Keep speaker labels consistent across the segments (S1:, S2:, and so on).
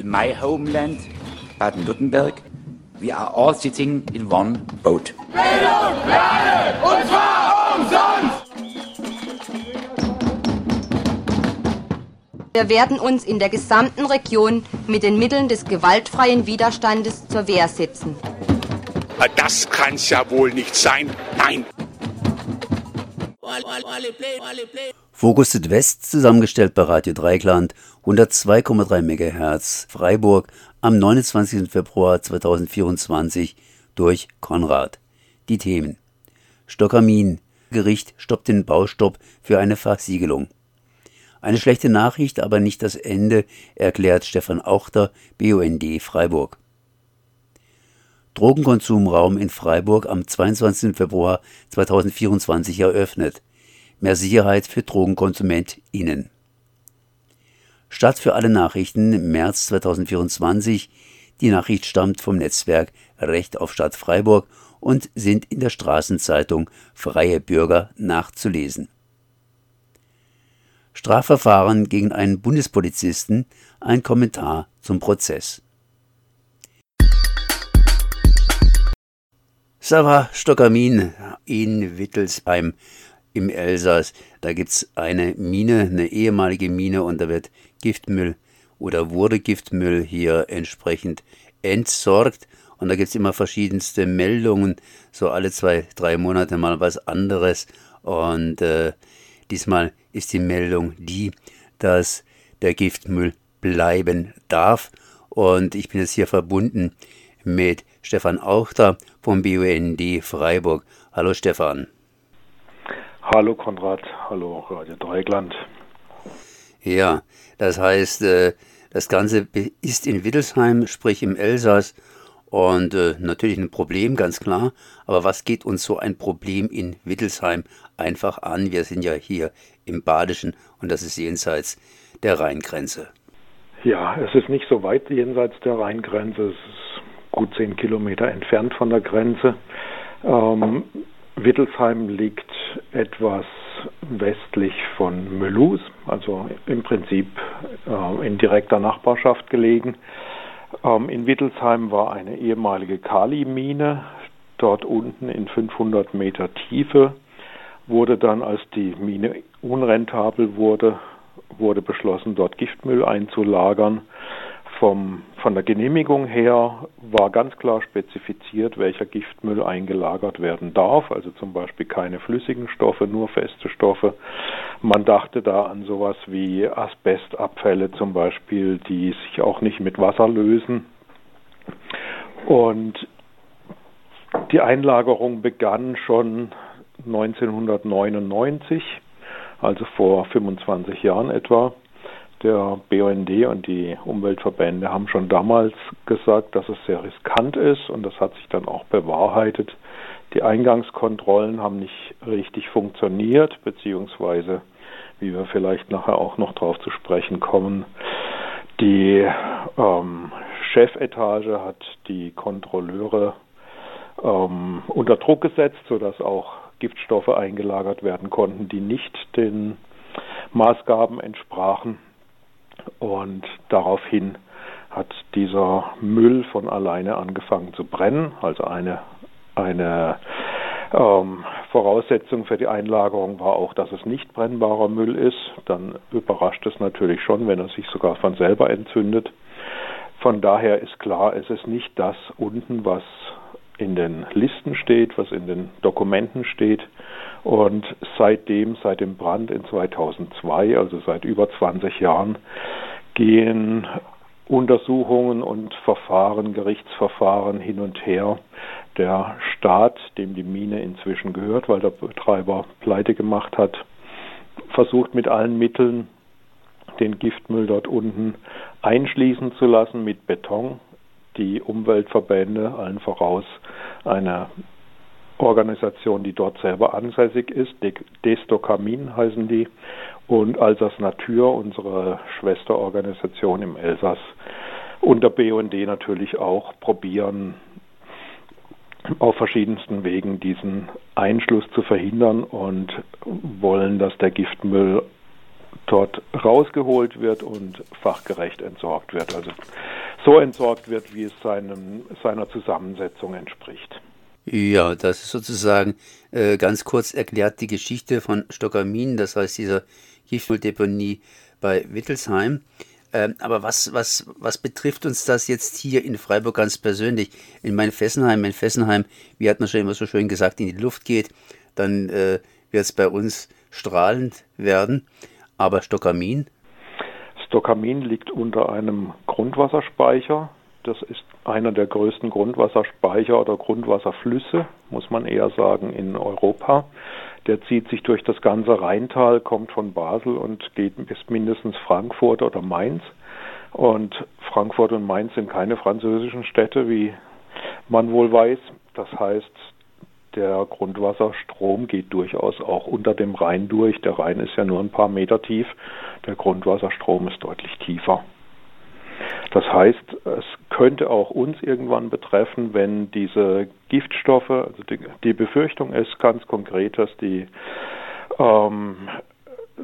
S1: in my homeland, Baden-Württemberg, we are all sitting in one boat.
S2: Bildung, Lade, und zwar umsonst!
S3: Wir werden uns in der gesamten Region mit den Mitteln des gewaltfreien Widerstandes zur Wehr setzen.
S4: Das kann's ja wohl nicht sein. Nein.
S5: Fokus Südwest, zusammengestellt bei Radio Dreikland, 102,3 MHz, Freiburg, am 29. Februar 2024 durch Konrad. Die Themen. Stockamin. Gericht stoppt den Baustopp für eine Versiegelung. Eine schlechte Nachricht, aber nicht das Ende, erklärt Stefan Auchter, BUND Freiburg. Drogenkonsumraum in Freiburg am 22. Februar 2024 eröffnet. Mehr Sicherheit für DrogenkonsumentInnen. Stadt für alle Nachrichten, März 2024. Die Nachricht stammt vom Netzwerk Recht auf Stadt Freiburg und sind in der Straßenzeitung Freie Bürger nachzulesen. Strafverfahren gegen einen Bundespolizisten, ein Kommentar zum Prozess. Sava Stockamin in Wittelsheim im Elsass. Da gibt es eine Mine, eine ehemalige Mine und da wird Giftmüll oder wurde Giftmüll hier entsprechend entsorgt. Und da gibt es immer verschiedenste Meldungen, so alle zwei, drei Monate mal was anderes. Und äh, diesmal ist die Meldung die, dass der Giftmüll bleiben darf. Und ich bin jetzt hier verbunden mit Stefan Auchter vom BUND Freiburg. Hallo Stefan.
S6: Hallo Konrad, hallo Radio Dreigland.
S5: Ja, das heißt, äh, das Ganze ist in Wittelsheim, sprich im Elsass. Und äh, natürlich ein Problem, ganz klar. Aber was geht uns so ein Problem in Wittelsheim einfach an? Wir sind ja hier im Badischen und das ist jenseits der Rheingrenze.
S6: Ja, es ist nicht so weit jenseits der Rheingrenze. Es ist gut zehn Kilometer entfernt von der Grenze. Ähm, Wittelsheim liegt etwas westlich von Mülhus, also im Prinzip äh, in direkter Nachbarschaft gelegen. Ähm, in Wittelsheim war eine ehemalige Kali-Mine. Dort unten in 500 Meter Tiefe wurde dann, als die Mine unrentabel wurde, wurde beschlossen, dort Giftmüll einzulagern. Vom, von der Genehmigung her war ganz klar spezifiziert, welcher Giftmüll eingelagert werden darf, also zum Beispiel keine flüssigen Stoffe, nur feste Stoffe. Man dachte da an sowas wie Asbestabfälle zum Beispiel, die sich auch nicht mit Wasser lösen. Und die Einlagerung begann schon 1999, also vor 25 Jahren etwa. Der BUND und die Umweltverbände haben schon damals gesagt, dass es sehr riskant ist und das hat sich dann auch bewahrheitet. Die Eingangskontrollen haben nicht richtig funktioniert, beziehungsweise, wie wir vielleicht nachher auch noch darauf zu sprechen kommen, die ähm, Chefetage hat die Kontrolleure ähm, unter Druck gesetzt, sodass auch Giftstoffe eingelagert werden konnten, die nicht den Maßgaben entsprachen. Und daraufhin hat dieser Müll von alleine angefangen zu brennen. Also eine, eine ähm, Voraussetzung für die Einlagerung war auch, dass es nicht brennbarer Müll ist. Dann überrascht es natürlich schon, wenn er sich sogar von selber entzündet. Von daher ist klar, es ist nicht das unten, was in den Listen steht, was in den Dokumenten steht. Und seitdem, seit dem Brand in 2002, also seit über 20 Jahren, gehen Untersuchungen und Verfahren, Gerichtsverfahren hin und her. Der Staat, dem die Mine inzwischen gehört, weil der Betreiber pleite gemacht hat, versucht mit allen Mitteln den Giftmüll dort unten einschließen zu lassen mit Beton. Die Umweltverbände, allen voraus eine Organisation, die dort selber ansässig ist, Destokamin heißen die, und Alsace Natur, unsere Schwesterorganisation im Elsass, und der BUND natürlich auch probieren, auf verschiedensten Wegen diesen Einschluss zu verhindern und wollen, dass der Giftmüll dort rausgeholt wird und fachgerecht entsorgt wird. Also so entsorgt wird, wie es seinem, seiner Zusammensetzung entspricht.
S5: Ja, das ist sozusagen äh, ganz kurz erklärt die Geschichte von Stockamin, das heißt dieser Giftmülldeponie bei Wittelsheim. Ähm, aber was, was, was betrifft uns das jetzt hier in Freiburg ganz persönlich? In mein Fessenheim, in Fessenheim, wie hat man schon immer so schön gesagt, in die Luft geht, dann äh, wird es bei uns strahlend werden. Aber Stockamin?
S6: Stockamin liegt unter einem Grundwasserspeicher. Das ist einer der größten Grundwasserspeicher oder Grundwasserflüsse, muss man eher sagen, in Europa. Der zieht sich durch das ganze Rheintal, kommt von Basel und geht bis mindestens Frankfurt oder Mainz. Und Frankfurt und Mainz sind keine französischen Städte, wie man wohl weiß. Das heißt, der Grundwasserstrom geht durchaus auch unter dem Rhein durch. Der Rhein ist ja nur ein paar Meter tief. Der Grundwasserstrom ist deutlich tiefer. Das heißt, es könnte auch uns irgendwann betreffen, wenn diese Giftstoffe, also die, die Befürchtung ist ganz konkret, dass die, ähm,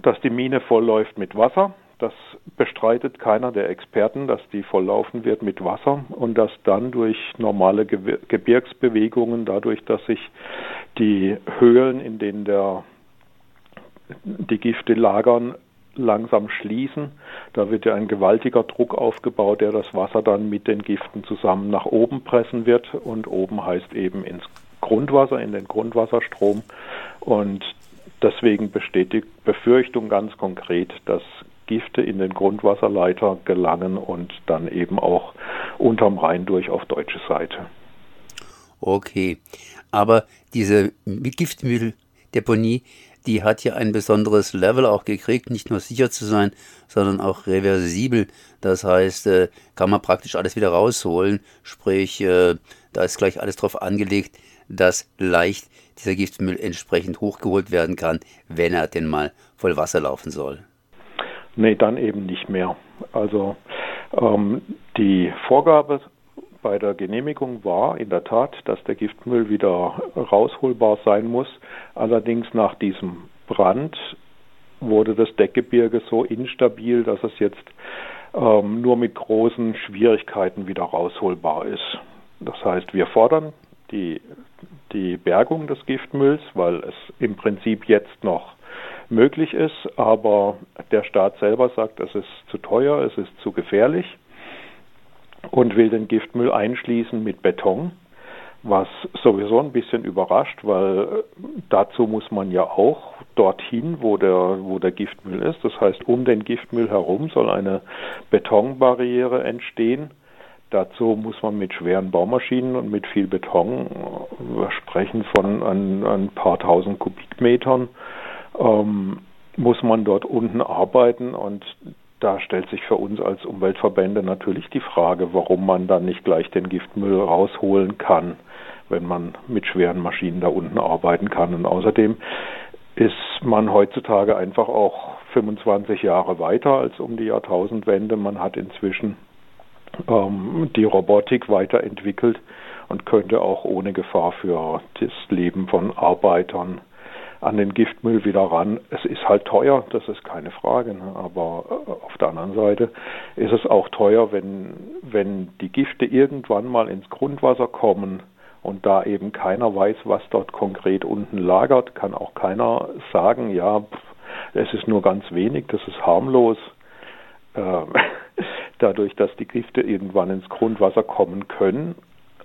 S6: dass die Mine vollläuft mit Wasser. Das bestreitet keiner der Experten, dass die volllaufen wird mit Wasser und dass dann durch normale Gebirgsbewegungen, dadurch, dass sich die Höhlen, in denen der, die Gifte lagern, langsam schließen. Da wird ja ein gewaltiger Druck aufgebaut, der das Wasser dann mit den Giften zusammen nach oben pressen wird. Und oben heißt eben ins Grundwasser, in den Grundwasserstrom. Und deswegen besteht die Befürchtung ganz konkret, dass Gifte in den Grundwasserleiter gelangen und dann eben auch unterm Rhein durch auf deutsche Seite.
S5: Okay, aber diese Giftmülldeponie, die hat ja ein besonderes Level auch gekriegt, nicht nur sicher zu sein, sondern auch reversibel. Das heißt, äh, kann man praktisch alles wieder rausholen. Sprich, äh, da ist gleich alles drauf angelegt, dass leicht dieser Giftmüll entsprechend hochgeholt werden kann, wenn er denn mal voll Wasser laufen soll.
S6: Nee, dann eben nicht mehr. Also ähm, die Vorgabe bei der Genehmigung war in der Tat, dass der Giftmüll wieder rausholbar sein muss. Allerdings nach diesem Brand wurde das Deckgebirge so instabil, dass es jetzt ähm, nur mit großen Schwierigkeiten wieder rausholbar ist. Das heißt, wir fordern die, die Bergung des Giftmülls, weil es im Prinzip jetzt noch möglich ist, aber der Staat selber sagt, es ist zu teuer, es ist zu gefährlich und will den Giftmüll einschließen mit Beton, was sowieso ein bisschen überrascht, weil äh, dazu muss man ja auch dorthin, wo der, wo der Giftmüll ist. Das heißt, um den Giftmüll herum soll eine Betonbarriere entstehen. Dazu muss man mit schweren Baumaschinen und mit viel Beton, äh, wir sprechen von ein, ein paar tausend Kubikmetern, ähm, muss man dort unten arbeiten und da stellt sich für uns als Umweltverbände natürlich die Frage, warum man dann nicht gleich den Giftmüll rausholen kann, wenn man mit schweren Maschinen da unten arbeiten kann. Und außerdem ist man heutzutage einfach auch 25 Jahre weiter als um die Jahrtausendwende. Man hat inzwischen ähm, die Robotik weiterentwickelt und könnte auch ohne Gefahr für das Leben von Arbeitern an den Giftmüll wieder ran. Es ist halt teuer, das ist keine Frage, ne? aber äh, auf der anderen Seite ist es auch teuer, wenn, wenn die Gifte irgendwann mal ins Grundwasser kommen und da eben keiner weiß, was dort konkret unten lagert, kann auch keiner sagen, ja, es ist nur ganz wenig, das ist harmlos. Ähm, dadurch, dass die Gifte irgendwann ins Grundwasser kommen können,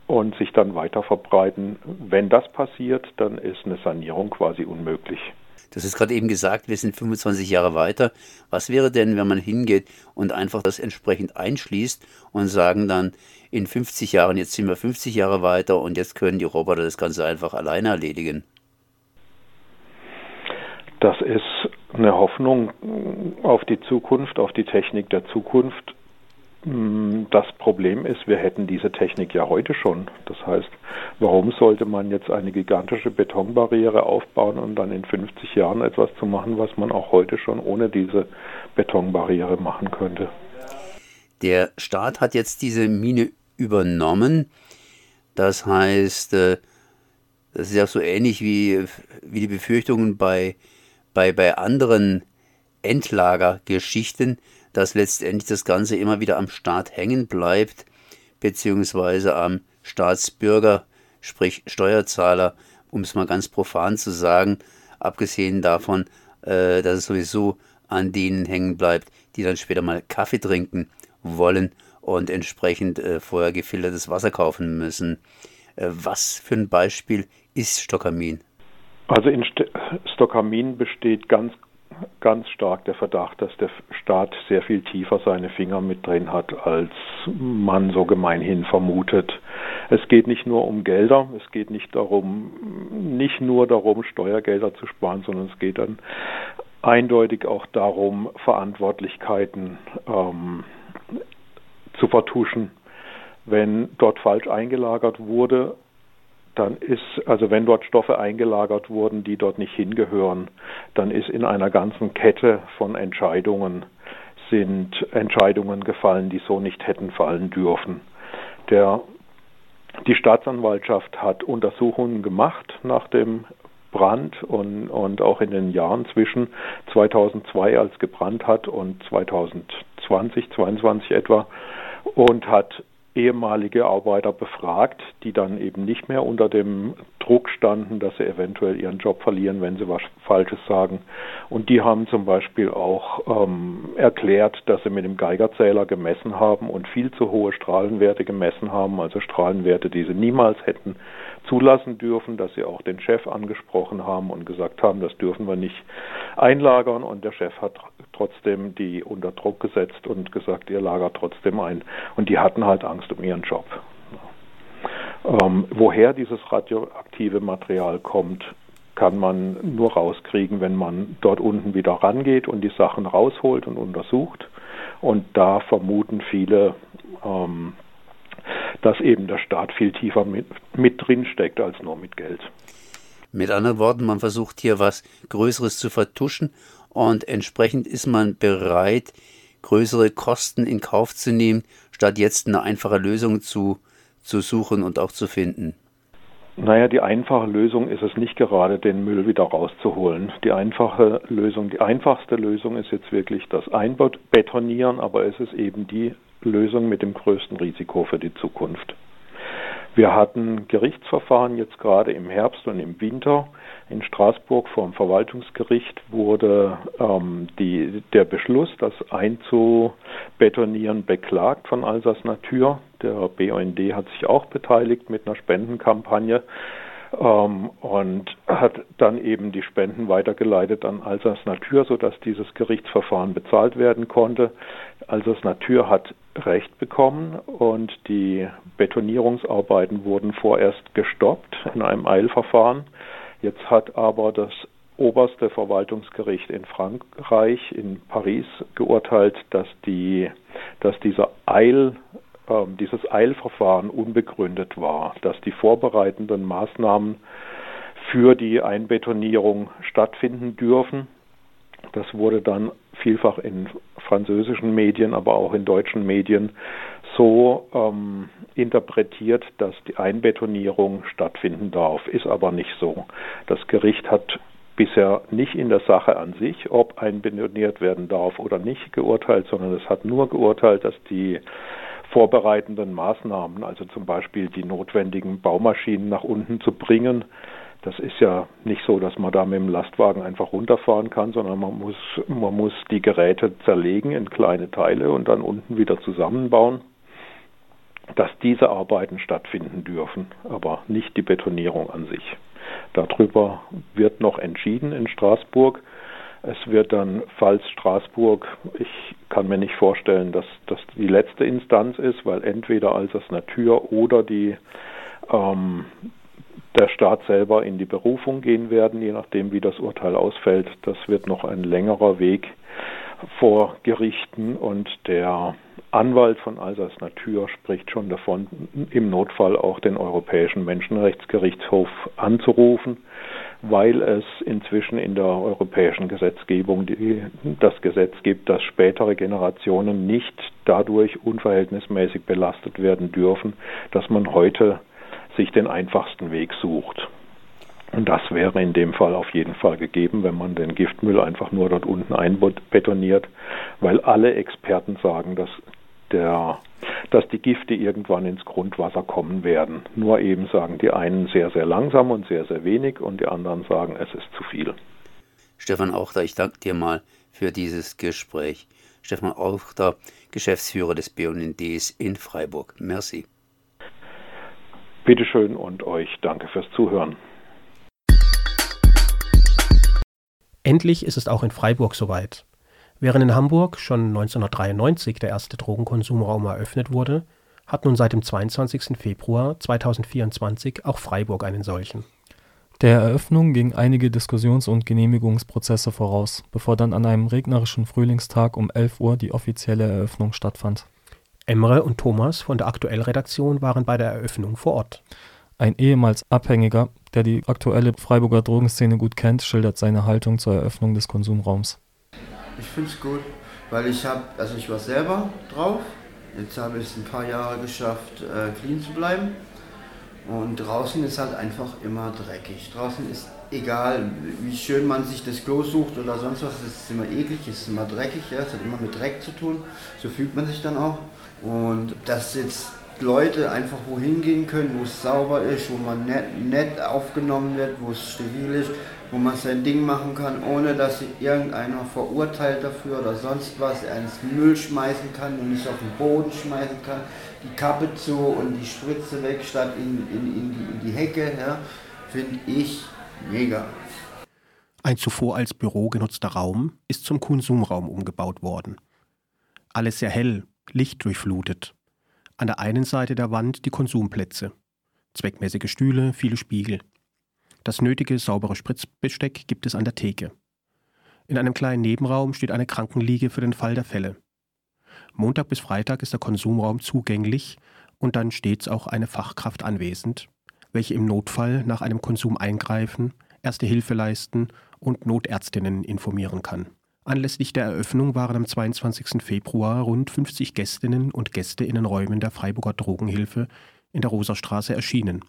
S6: und sich dann weiter verbreiten. Wenn das passiert, dann ist eine Sanierung quasi unmöglich.
S5: Das ist gerade eben gesagt, wir sind 25 Jahre weiter. Was wäre denn, wenn man hingeht und einfach das entsprechend einschließt und sagen dann, in 50 Jahren, jetzt sind wir 50 Jahre weiter und jetzt können die Roboter das Ganze einfach alleine erledigen?
S6: Das ist eine Hoffnung auf die Zukunft, auf die Technik der Zukunft. Mm, das Problem ist, wir hätten diese Technik ja heute schon. Das heißt, warum sollte man jetzt eine gigantische Betonbarriere aufbauen und dann in 50 Jahren etwas zu machen, was man auch heute schon ohne diese Betonbarriere machen könnte?
S5: Der Staat hat jetzt diese Mine übernommen. Das heißt, äh, das ist ja so ähnlich wie, wie die Befürchtungen bei, bei, bei anderen Endlagergeschichten, dass letztendlich das Ganze immer wieder am Staat hängen bleibt, beziehungsweise am Staatsbürger, sprich Steuerzahler, um es mal ganz profan zu sagen, abgesehen davon, äh, dass es sowieso an denen hängen bleibt, die dann später mal Kaffee trinken wollen und entsprechend äh, vorher gefiltertes Wasser kaufen müssen. Äh, was für ein Beispiel ist Stockamin?
S6: Also in St Stockamin besteht ganz ganz stark der Verdacht, dass der Staat sehr viel tiefer seine Finger mit drin hat, als man so gemeinhin vermutet. Es geht nicht nur um Gelder, es geht nicht darum, nicht nur darum, Steuergelder zu sparen, sondern es geht dann eindeutig auch darum, Verantwortlichkeiten ähm, zu vertuschen. Wenn dort falsch eingelagert wurde, dann ist, also wenn dort Stoffe eingelagert wurden, die dort nicht hingehören, dann ist in einer ganzen Kette von Entscheidungen sind Entscheidungen gefallen, die so nicht hätten fallen dürfen. Der, die Staatsanwaltschaft hat Untersuchungen gemacht nach dem Brand und, und auch in den Jahren zwischen 2002, als gebrannt hat, und 2020, 2022 etwa und hat ehemalige Arbeiter befragt, die dann eben nicht mehr unter dem Druck standen, dass sie eventuell ihren Job verlieren, wenn sie was Falsches sagen. Und die haben zum Beispiel auch ähm, erklärt, dass sie mit dem Geigerzähler gemessen haben und viel zu hohe Strahlenwerte gemessen haben, also Strahlenwerte, die sie niemals hätten zulassen dürfen, dass sie auch den Chef angesprochen haben und gesagt haben, das dürfen wir nicht einlagern. Und der Chef hat trotzdem die unter Druck gesetzt und gesagt, ihr lagert trotzdem ein. Und die hatten halt Angst um ihren Job. Ähm, woher dieses radioaktive Material kommt, kann man nur rauskriegen, wenn man dort unten wieder rangeht und die Sachen rausholt und untersucht. Und da vermuten viele, ähm, dass eben der Staat viel tiefer mit, mit drin steckt als nur mit Geld.
S5: Mit anderen Worten, man versucht hier was Größeres zu vertuschen und entsprechend ist man bereit, größere Kosten in Kauf zu nehmen, statt jetzt eine einfache Lösung zu, zu suchen und auch zu finden.
S6: Naja, die einfache Lösung ist es nicht gerade, den Müll wieder rauszuholen. Die einfache Lösung, die einfachste Lösung ist jetzt wirklich das Einbetonieren, aber es ist eben die Lösung mit dem größten Risiko für die Zukunft. Wir hatten Gerichtsverfahren jetzt gerade im Herbst und im Winter. In Straßburg vor dem Verwaltungsgericht wurde ähm, die, der Beschluss, das einzubetonieren, beklagt von Alsace Natur. Der BUND hat sich auch beteiligt mit einer Spendenkampagne und hat dann eben die Spenden weitergeleitet an Alsace Natur, sodass dieses Gerichtsverfahren bezahlt werden konnte. Alsace Natur hat Recht bekommen und die Betonierungsarbeiten wurden vorerst gestoppt in einem Eilverfahren. Jetzt hat aber das oberste Verwaltungsgericht in Frankreich, in Paris, geurteilt, dass, die, dass dieser Eil, dieses Eilverfahren unbegründet war, dass die vorbereitenden Maßnahmen für die Einbetonierung stattfinden dürfen. Das wurde dann vielfach in französischen Medien, aber auch in deutschen Medien so ähm, interpretiert, dass die Einbetonierung stattfinden darf, ist aber nicht so. Das Gericht hat bisher nicht in der Sache an sich, ob einbetoniert werden darf oder nicht, geurteilt, sondern es hat nur geurteilt, dass die vorbereitenden Maßnahmen, also zum Beispiel die notwendigen Baumaschinen nach unten zu bringen, das ist ja nicht so, dass man da mit dem Lastwagen einfach runterfahren kann, sondern man muss, man muss die Geräte zerlegen in kleine Teile und dann unten wieder zusammenbauen, dass diese Arbeiten stattfinden dürfen, aber nicht die Betonierung an sich. Darüber wird noch entschieden in Straßburg. Es wird dann, falls Straßburg, ich kann mir nicht vorstellen, dass das die letzte Instanz ist, weil entweder als das Natur oder die ähm, der Staat selber in die Berufung gehen werden, je nachdem, wie das Urteil ausfällt. Das wird noch ein längerer Weg vor Gerichten und der Anwalt von Alsace Natur spricht schon davon, im Notfall auch den Europäischen Menschenrechtsgerichtshof anzurufen, weil es inzwischen in der europäischen Gesetzgebung die, das Gesetz gibt, dass spätere Generationen nicht dadurch unverhältnismäßig belastet werden dürfen, dass man heute sich den einfachsten Weg sucht. Und das wäre in dem Fall auf jeden Fall gegeben, wenn man den Giftmüll einfach nur dort unten einbetoniert, weil alle Experten sagen, dass der, dass die Gifte irgendwann ins Grundwasser kommen werden. Nur eben sagen die einen sehr, sehr langsam und sehr, sehr wenig und die anderen sagen, es ist zu viel.
S5: Stefan Auchter, ich danke dir mal für dieses Gespräch. Stefan Auchter, Geschäftsführer des BUNDs in Freiburg. Merci.
S6: Bitteschön und euch danke fürs Zuhören.
S7: Endlich ist es auch in Freiburg soweit. Während in Hamburg schon 1993 der erste Drogenkonsumraum eröffnet wurde, hat nun seit dem 22. Februar 2024 auch Freiburg einen solchen.
S8: Der Eröffnung gingen einige Diskussions- und Genehmigungsprozesse voraus, bevor dann an einem regnerischen Frühlingstag um 11 Uhr die offizielle Eröffnung stattfand.
S7: Emre und Thomas von der Aktuellredaktion waren bei der Eröffnung vor Ort.
S8: Ein ehemals Abhängiger, der die aktuelle Freiburger Drogenszene gut kennt, schildert seine Haltung zur Eröffnung des Konsumraums.
S9: Ich finde es gut, weil ich habe, also ich war selber drauf. Jetzt habe ich es ein paar Jahre geschafft, äh, clean zu bleiben. Und draußen ist halt einfach immer dreckig. Draußen ist egal, wie schön man sich das Klo sucht oder sonst was, es ist immer eklig, es ist immer dreckig, ja, es hat immer mit Dreck zu tun. So fühlt man sich dann auch. Und dass jetzt Leute einfach wohin gehen können, wo es sauber ist, wo man nett, nett aufgenommen wird, wo es steril ist, wo man sein Ding machen kann, ohne dass sich irgendeiner verurteilt dafür oder sonst was, er ins Müll schmeißen kann und nicht auf den Boden schmeißen kann, die Kappe zu und die Spritze weg statt in, in, in, die, in die Hecke, ja, finde ich mega.
S7: Ein zuvor als Büro genutzter Raum ist zum Konsumraum umgebaut worden. Alles sehr hell, lichtdurchflutet. An der einen Seite der Wand die Konsumplätze. Zweckmäßige Stühle, viele Spiegel. Das nötige saubere Spritzbesteck gibt es an der Theke. In einem kleinen Nebenraum steht eine Krankenliege für den Fall der Fälle. Montag bis Freitag ist der Konsumraum zugänglich und dann stets auch eine Fachkraft anwesend, welche im Notfall nach einem Konsum eingreifen, erste Hilfe leisten und Notärztinnen informieren kann. Anlässlich der Eröffnung waren am 22. Februar rund 50 Gästinnen und Gäste in den Räumen der Freiburger Drogenhilfe in der Rosastraße erschienen.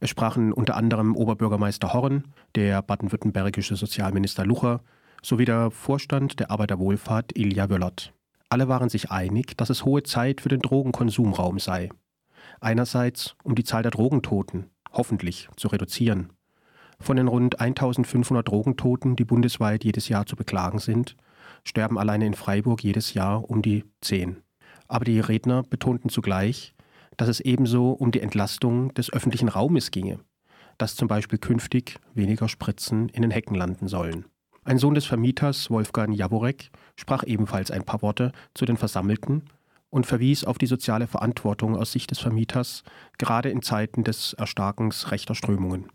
S7: Es sprachen unter anderem Oberbürgermeister Horn, der baden-württembergische Sozialminister Lucher sowie der Vorstand der Arbeiterwohlfahrt Ilja Wöllert. Alle waren sich einig, dass es hohe Zeit für den Drogenkonsumraum sei. Einerseits, um die Zahl der Drogentoten, hoffentlich, zu reduzieren. Von den rund 1500 Drogentoten, die bundesweit jedes Jahr zu beklagen sind, sterben alleine in Freiburg jedes Jahr um die 10. Aber die Redner betonten zugleich, dass es ebenso um die Entlastung des öffentlichen Raumes ginge, dass zum Beispiel künftig weniger Spritzen in den Hecken landen sollen. Ein Sohn des Vermieters, Wolfgang Jaworek, sprach ebenfalls ein paar Worte zu den Versammelten und verwies auf die soziale Verantwortung aus Sicht des Vermieters, gerade in Zeiten des Erstarkens rechter Strömungen.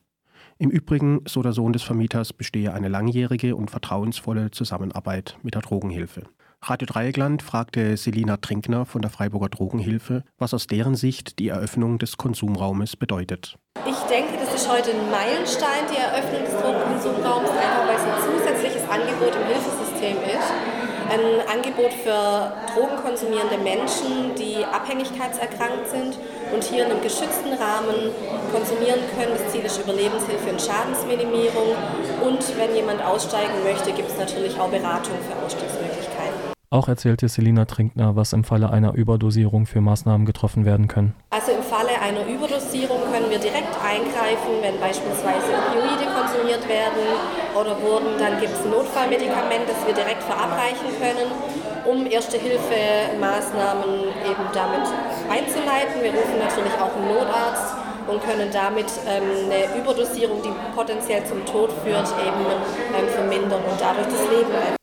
S7: Im Übrigen, so der Sohn des Vermieters, bestehe eine langjährige und vertrauensvolle Zusammenarbeit mit der Drogenhilfe. Radio Dreieckland fragte Selina Trinkner von der Freiburger Drogenhilfe, was aus deren Sicht die Eröffnung des Konsumraumes bedeutet.
S10: Ich denke, das ist heute ein Meilenstein, die Eröffnung des Drogenkonsumraums, einfach weil es ein zusätzliches Angebot im Hilfesystem ist. Ein Angebot für drogenkonsumierende Menschen, die abhängigkeitserkrankt sind und hier in einem geschützten Rahmen konsumieren können. Das Ziel ist Überlebenshilfe und Schadensminimierung. Und wenn jemand aussteigen möchte, gibt es natürlich auch Beratung für Ausstiegsmöglichkeiten.
S8: Auch erzählte Selina Trinkner, was im Falle einer Überdosierung für Maßnahmen getroffen werden können.
S10: Also im Falle einer Überdosierung können wir direkt eingreifen, wenn beispielsweise Opioide konsumiert werden oder wurden, dann gibt es ein Notfallmedikament, das wir direkt verabreichen können, um Erste-Hilfe-Maßnahmen eben damit einzuleiten. Wir rufen natürlich auch einen Notarzt und können damit ähm, eine Überdosierung, die potenziell zum Tod führt, eben ähm, vermindern und dadurch das Leben.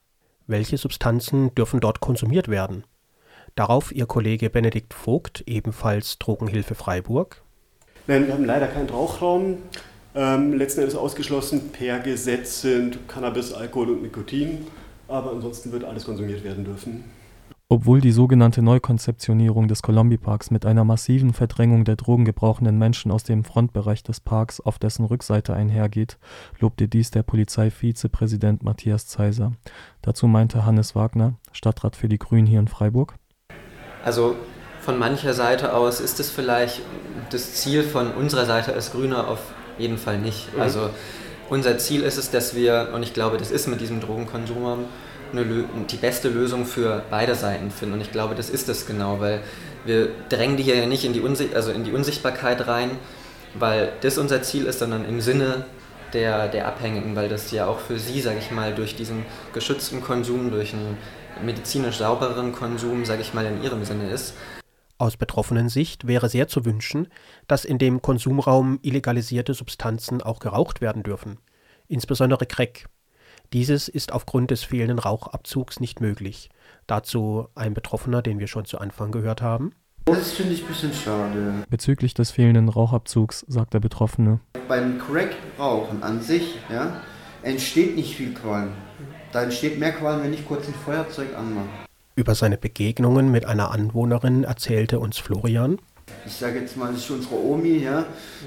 S7: Welche Substanzen dürfen dort konsumiert werden? Darauf Ihr Kollege Benedikt Vogt, ebenfalls Drogenhilfe Freiburg.
S11: Nein, wir haben leider keinen Rauchraum. Ähm, letzten Endes ausgeschlossen per Gesetz sind Cannabis, Alkohol und Nikotin. Aber ansonsten wird alles konsumiert werden dürfen.
S8: Obwohl die sogenannte Neukonzeptionierung des Colombi-Parks mit einer massiven Verdrängung der drogengebrauchenden Menschen aus dem Frontbereich des Parks auf dessen Rückseite einhergeht, lobte dies der Polizeivizepräsident Matthias Zeiser. Dazu meinte Hannes Wagner, Stadtrat für die Grünen hier in Freiburg.
S12: Also von mancher Seite aus ist es vielleicht das Ziel von unserer Seite als Grüne auf jeden Fall nicht. Also unser Ziel ist es, dass wir, und ich glaube, das ist mit diesem Drogenkonsum die beste Lösung für beide Seiten finden. Und ich glaube, das ist es genau, weil wir drängen die hier ja nicht in die, Unsicht, also in die Unsichtbarkeit rein, weil das unser Ziel ist, sondern im Sinne der, der Abhängigen, weil das ja auch für sie, sage ich mal, durch diesen geschützten Konsum, durch einen medizinisch saubereren Konsum, sage ich mal, in ihrem Sinne ist.
S7: Aus betroffenen Sicht wäre sehr zu wünschen, dass in dem Konsumraum illegalisierte Substanzen auch geraucht werden dürfen, insbesondere Crack. Dieses ist aufgrund des fehlenden Rauchabzugs nicht möglich. Dazu ein Betroffener, den wir schon zu Anfang gehört haben.
S9: Das finde ich ein bisschen schade.
S8: Bezüglich des fehlenden Rauchabzugs sagt der Betroffene.
S9: Beim Crack-Rauchen an sich ja, entsteht nicht viel Qualm. Da entsteht mehr Qualm, wenn ich kurz ein Feuerzeug anmache.
S7: Über seine Begegnungen mit einer Anwohnerin erzählte uns Florian.
S9: Ich sage jetzt mal, das ist unsere Omi, ja,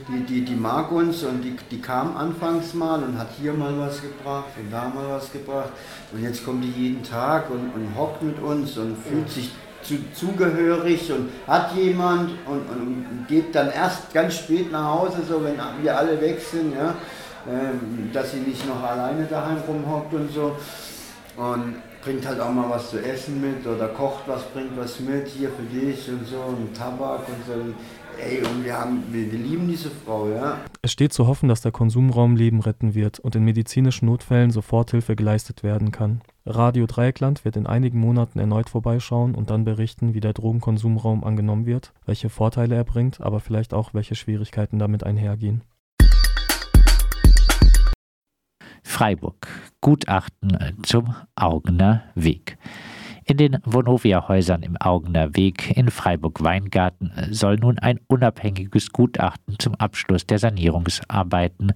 S9: die, die, die mag uns und die, die kam anfangs mal und hat hier mal was gebracht und da mal was gebracht. Und jetzt kommt die jeden Tag und, und hockt mit uns und fühlt sich zu, zugehörig und hat jemand und, und, geht dann erst ganz spät nach Hause, so wenn wir alle weg sind, ja, ähm, dass sie nicht noch alleine daheim rumhockt und so. Und bringt halt auch mal was zu essen mit oder kocht was, bringt was mit, hier für dich und so, und Tabak und so. Ey, und wir, haben, wir, wir lieben diese Frau, ja.
S8: Es steht zu hoffen, dass der Konsumraum Leben retten wird und in medizinischen Notfällen Soforthilfe geleistet werden kann. Radio Dreieckland wird in einigen Monaten erneut vorbeischauen und dann berichten, wie der Drogenkonsumraum angenommen wird, welche Vorteile er bringt, aber vielleicht auch welche Schwierigkeiten damit einhergehen.
S13: Freiburg. Gutachten zum Augener Weg. In den Vonovia-Häusern im Augener Weg in Freiburg-Weingarten soll nun ein unabhängiges Gutachten zum Abschluss der Sanierungsarbeiten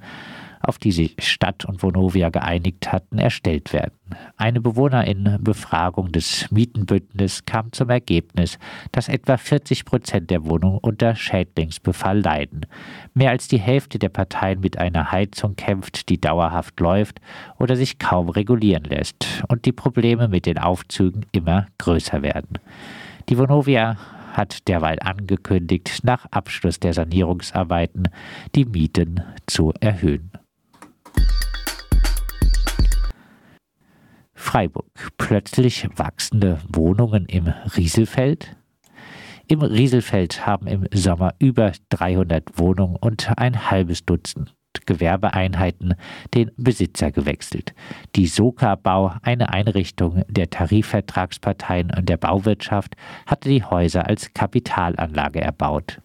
S13: auf die sich Stadt und Vonovia geeinigt hatten, erstellt werden. Eine Bewohnerin-Befragung des Mietenbündnisses kam zum Ergebnis, dass etwa 40 Prozent der Wohnungen unter Schädlingsbefall leiden. Mehr als die Hälfte der Parteien mit einer Heizung kämpft, die dauerhaft läuft oder sich kaum regulieren lässt und die Probleme mit den Aufzügen immer größer werden. Die Vonovia hat derweil angekündigt, nach Abschluss der Sanierungsarbeiten die Mieten zu erhöhen. Freiburg. Plötzlich wachsende Wohnungen im Rieselfeld. Im Rieselfeld haben im Sommer über 300 Wohnungen und ein halbes Dutzend Gewerbeeinheiten den Besitzer gewechselt. Die Soka Bau, eine Einrichtung der Tarifvertragsparteien und der Bauwirtschaft, hatte die Häuser als Kapitalanlage erbaut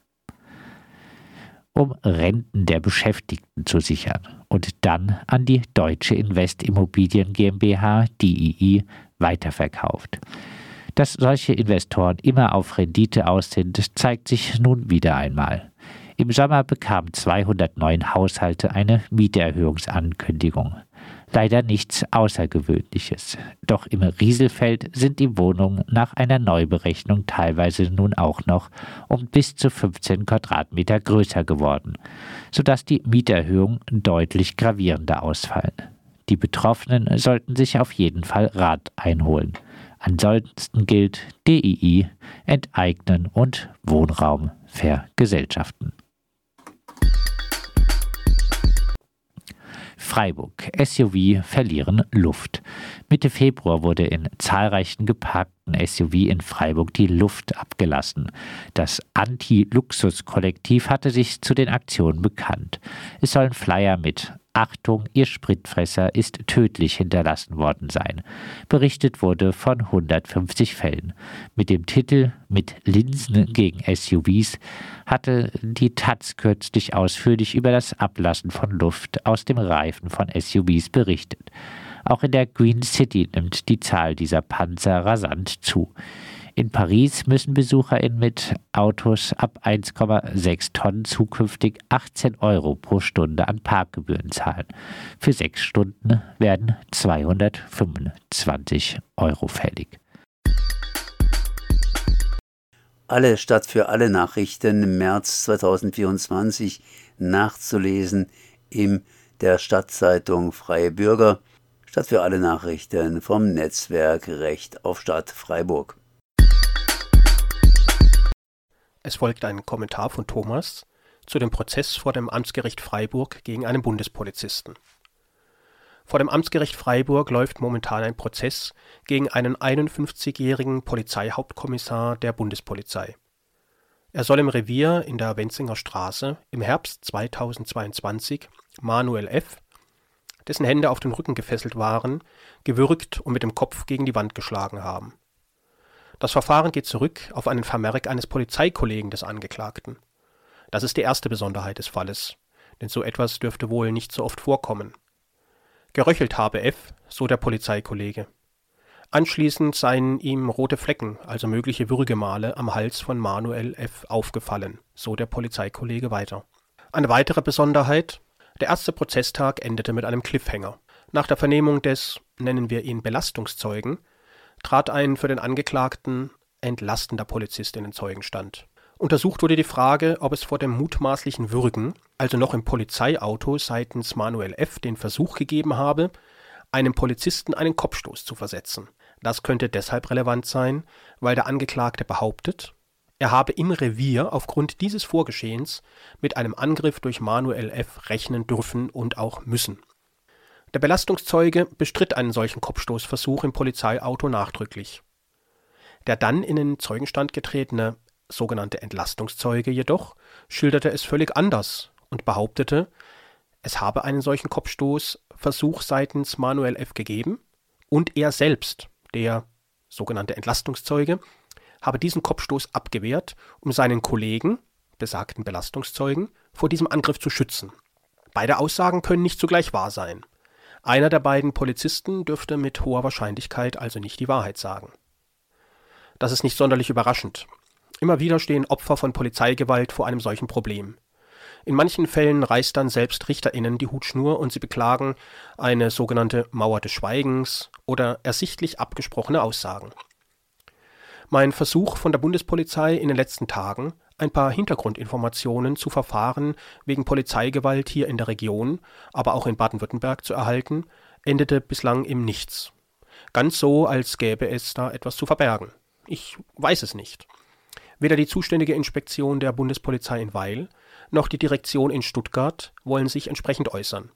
S13: um Renten der Beschäftigten zu sichern und dann an die Deutsche Investimmobilien GmbH, DII, weiterverkauft. Dass solche Investoren immer auf Rendite aus sind, zeigt sich nun wieder einmal. Im Sommer bekamen 209 Haushalte eine Mieterhöhungsankündigung leider nichts Außergewöhnliches. Doch im Rieselfeld sind die Wohnungen nach einer Neuberechnung teilweise nun auch noch um bis zu 15 Quadratmeter größer geworden, sodass die Mieterhöhungen deutlich gravierender ausfallen. Die Betroffenen sollten sich auf jeden Fall Rat einholen. Ansonsten gilt DII enteignen und Wohnraum vergesellschaften. Freiburg. SUV verlieren Luft. Mitte Februar wurde in zahlreichen geparkten SUV in Freiburg die Luft abgelassen. Das Anti-Luxus-Kollektiv hatte sich zu den Aktionen bekannt. Es sollen Flyer mit Achtung, Ihr Spritfresser ist tödlich hinterlassen worden sein. Berichtet wurde von 150 Fällen. Mit dem Titel Mit Linsen gegen SUVs hatte die Taz kürzlich ausführlich über das Ablassen von Luft aus dem Reifen von SUVs berichtet. Auch in der Green City nimmt die Zahl dieser Panzer rasant zu. In Paris müssen BesucherInnen mit Autos ab 1,6 Tonnen zukünftig 18 Euro pro Stunde an Parkgebühren zahlen. Für sechs Stunden werden 225 Euro fällig.
S5: Alle Stadt für alle Nachrichten im März 2024 nachzulesen in der Stadtzeitung Freie Bürger. Stadt für alle Nachrichten vom Netzwerk Recht auf Stadt Freiburg.
S7: Es folgt ein Kommentar von Thomas zu dem Prozess vor dem Amtsgericht Freiburg gegen einen Bundespolizisten. Vor dem Amtsgericht Freiburg läuft momentan ein Prozess gegen einen 51-jährigen Polizeihauptkommissar der Bundespolizei. Er soll im Revier in der Wenzinger Straße im Herbst 2022 Manuel F., dessen Hände auf den Rücken gefesselt waren, gewürgt und mit dem Kopf gegen die Wand geschlagen haben. Das Verfahren geht zurück auf einen Vermerk eines Polizeikollegen des Angeklagten. Das ist die erste Besonderheit des Falles, denn so etwas dürfte wohl nicht so oft vorkommen. Geröchelt habe F., so der Polizeikollege. Anschließend seien ihm rote Flecken, also mögliche Würgemale, am Hals von Manuel F. aufgefallen, so der Polizeikollege weiter. Eine weitere Besonderheit, der erste Prozesstag endete mit einem Cliffhanger. Nach der Vernehmung des, nennen wir ihn Belastungszeugen, trat ein für den Angeklagten entlastender Polizist in den Zeugenstand. Untersucht wurde die Frage, ob es vor dem mutmaßlichen Würgen, also noch im Polizeiauto seitens Manuel F. den Versuch gegeben habe, einem Polizisten einen Kopfstoß zu versetzen. Das könnte deshalb relevant sein, weil der Angeklagte behauptet, er habe im Revier aufgrund dieses Vorgeschehens mit einem Angriff durch Manuel F. rechnen dürfen und auch müssen. Der Belastungszeuge bestritt einen solchen Kopfstoßversuch im Polizeiauto nachdrücklich. Der dann in den Zeugenstand getretene sogenannte Entlastungszeuge jedoch schilderte es völlig anders und behauptete, es habe einen solchen Kopfstoßversuch seitens Manuel F. gegeben und er selbst, der sogenannte Entlastungszeuge, habe diesen Kopfstoß abgewehrt, um seinen Kollegen, besagten Belastungszeugen, vor diesem Angriff zu schützen. Beide Aussagen können nicht zugleich wahr sein. Einer der beiden Polizisten dürfte mit hoher Wahrscheinlichkeit also nicht die Wahrheit sagen. Das ist nicht sonderlich überraschend. Immer wieder stehen Opfer von Polizeigewalt vor einem solchen Problem. In manchen Fällen reißt dann selbst RichterInnen die Hutschnur und sie beklagen eine sogenannte Mauer des Schweigens oder ersichtlich abgesprochene Aussagen. Mein Versuch von der Bundespolizei in den letzten Tagen, ein paar Hintergrundinformationen zu Verfahren wegen Polizeigewalt hier in der Region, aber auch in Baden-Württemberg zu erhalten, endete bislang im Nichts. Ganz so, als gäbe es da etwas zu verbergen. Ich weiß es nicht. Weder die zuständige Inspektion der Bundespolizei in Weil noch die Direktion in Stuttgart wollen sich entsprechend äußern.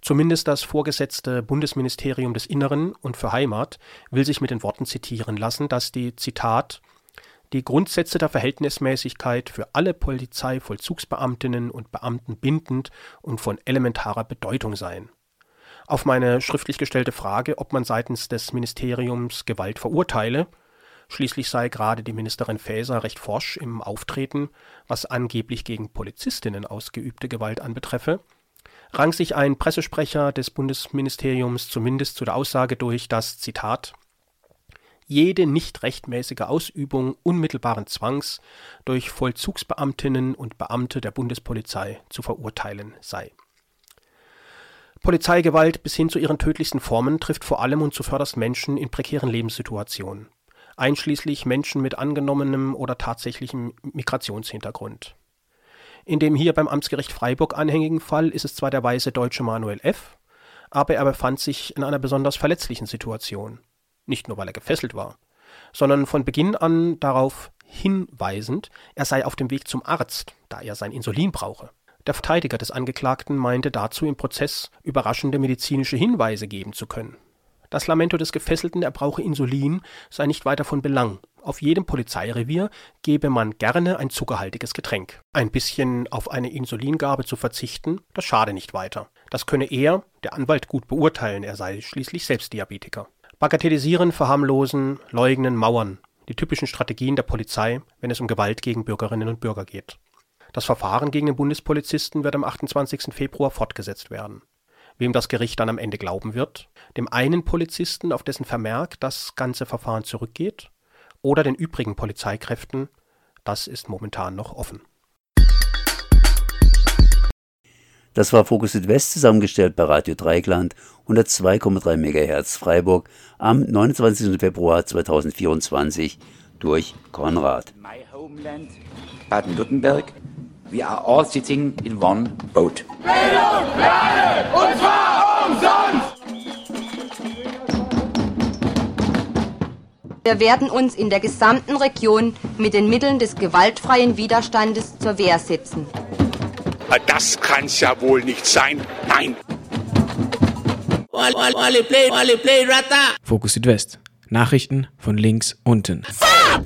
S7: Zumindest das vorgesetzte Bundesministerium des Inneren und für Heimat will sich mit den Worten zitieren lassen, dass die Zitat die Grundsätze der Verhältnismäßigkeit für alle Polizeivollzugsbeamtinnen und Beamten bindend und von elementarer Bedeutung seien. Auf meine schriftlich gestellte Frage, ob man seitens des Ministeriums Gewalt verurteile, Schließlich sei gerade die Ministerin Faeser recht forsch im Auftreten, was angeblich gegen Polizistinnen ausgeübte Gewalt anbetreffe, rang sich ein Pressesprecher des Bundesministeriums zumindest zu der Aussage durch, dass, Zitat, jede nicht rechtmäßige Ausübung unmittelbaren Zwangs durch Vollzugsbeamtinnen und Beamte der Bundespolizei zu verurteilen sei. Polizeigewalt bis hin zu ihren tödlichsten Formen trifft vor allem und zuvörderst Menschen in prekären Lebenssituationen einschließlich Menschen mit angenommenem oder tatsächlichem Migrationshintergrund. In dem hier beim Amtsgericht Freiburg anhängigen Fall ist es zwar der weiße deutsche Manuel F., aber er befand sich in einer besonders verletzlichen Situation. Nicht nur, weil er gefesselt war, sondern von Beginn an darauf hinweisend, er sei auf dem Weg zum Arzt, da er sein Insulin brauche. Der Verteidiger des Angeklagten meinte dazu im Prozess überraschende medizinische Hinweise geben zu können. Das Lamento des Gefesselten, er brauche Insulin, sei nicht weiter von Belang. Auf jedem Polizeirevier gebe man gerne ein zuckerhaltiges Getränk. Ein bisschen auf eine Insulingabe zu verzichten, das schade nicht weiter. Das könne er, der Anwalt, gut beurteilen, er sei schließlich selbst Diabetiker. Bagatellisieren, verharmlosen, leugnen, mauern. Die typischen Strategien der Polizei, wenn es um Gewalt gegen Bürgerinnen und Bürger geht. Das Verfahren gegen den Bundespolizisten wird am 28. Februar fortgesetzt werden wem das Gericht dann am Ende glauben wird, dem einen Polizisten, auf dessen Vermerk das ganze Verfahren zurückgeht, oder den übrigen Polizeikräften, das ist momentan noch offen.
S5: Das war Fokus Südwest zusammengestellt bei Radio Dreigland 102,3 MHz Freiburg am 29. Februar 2024 durch Konrad.
S1: My homeland, Baden-Württemberg. We are all sitting in one boat.
S2: Bildung alle, und zwar umsonst!
S3: Wir werden uns in der gesamten Region mit den Mitteln des gewaltfreien Widerstandes zur Wehr setzen.
S4: Das kann's ja wohl nicht sein. Nein.
S14: Fokus Südwest. Nachrichten von links unten.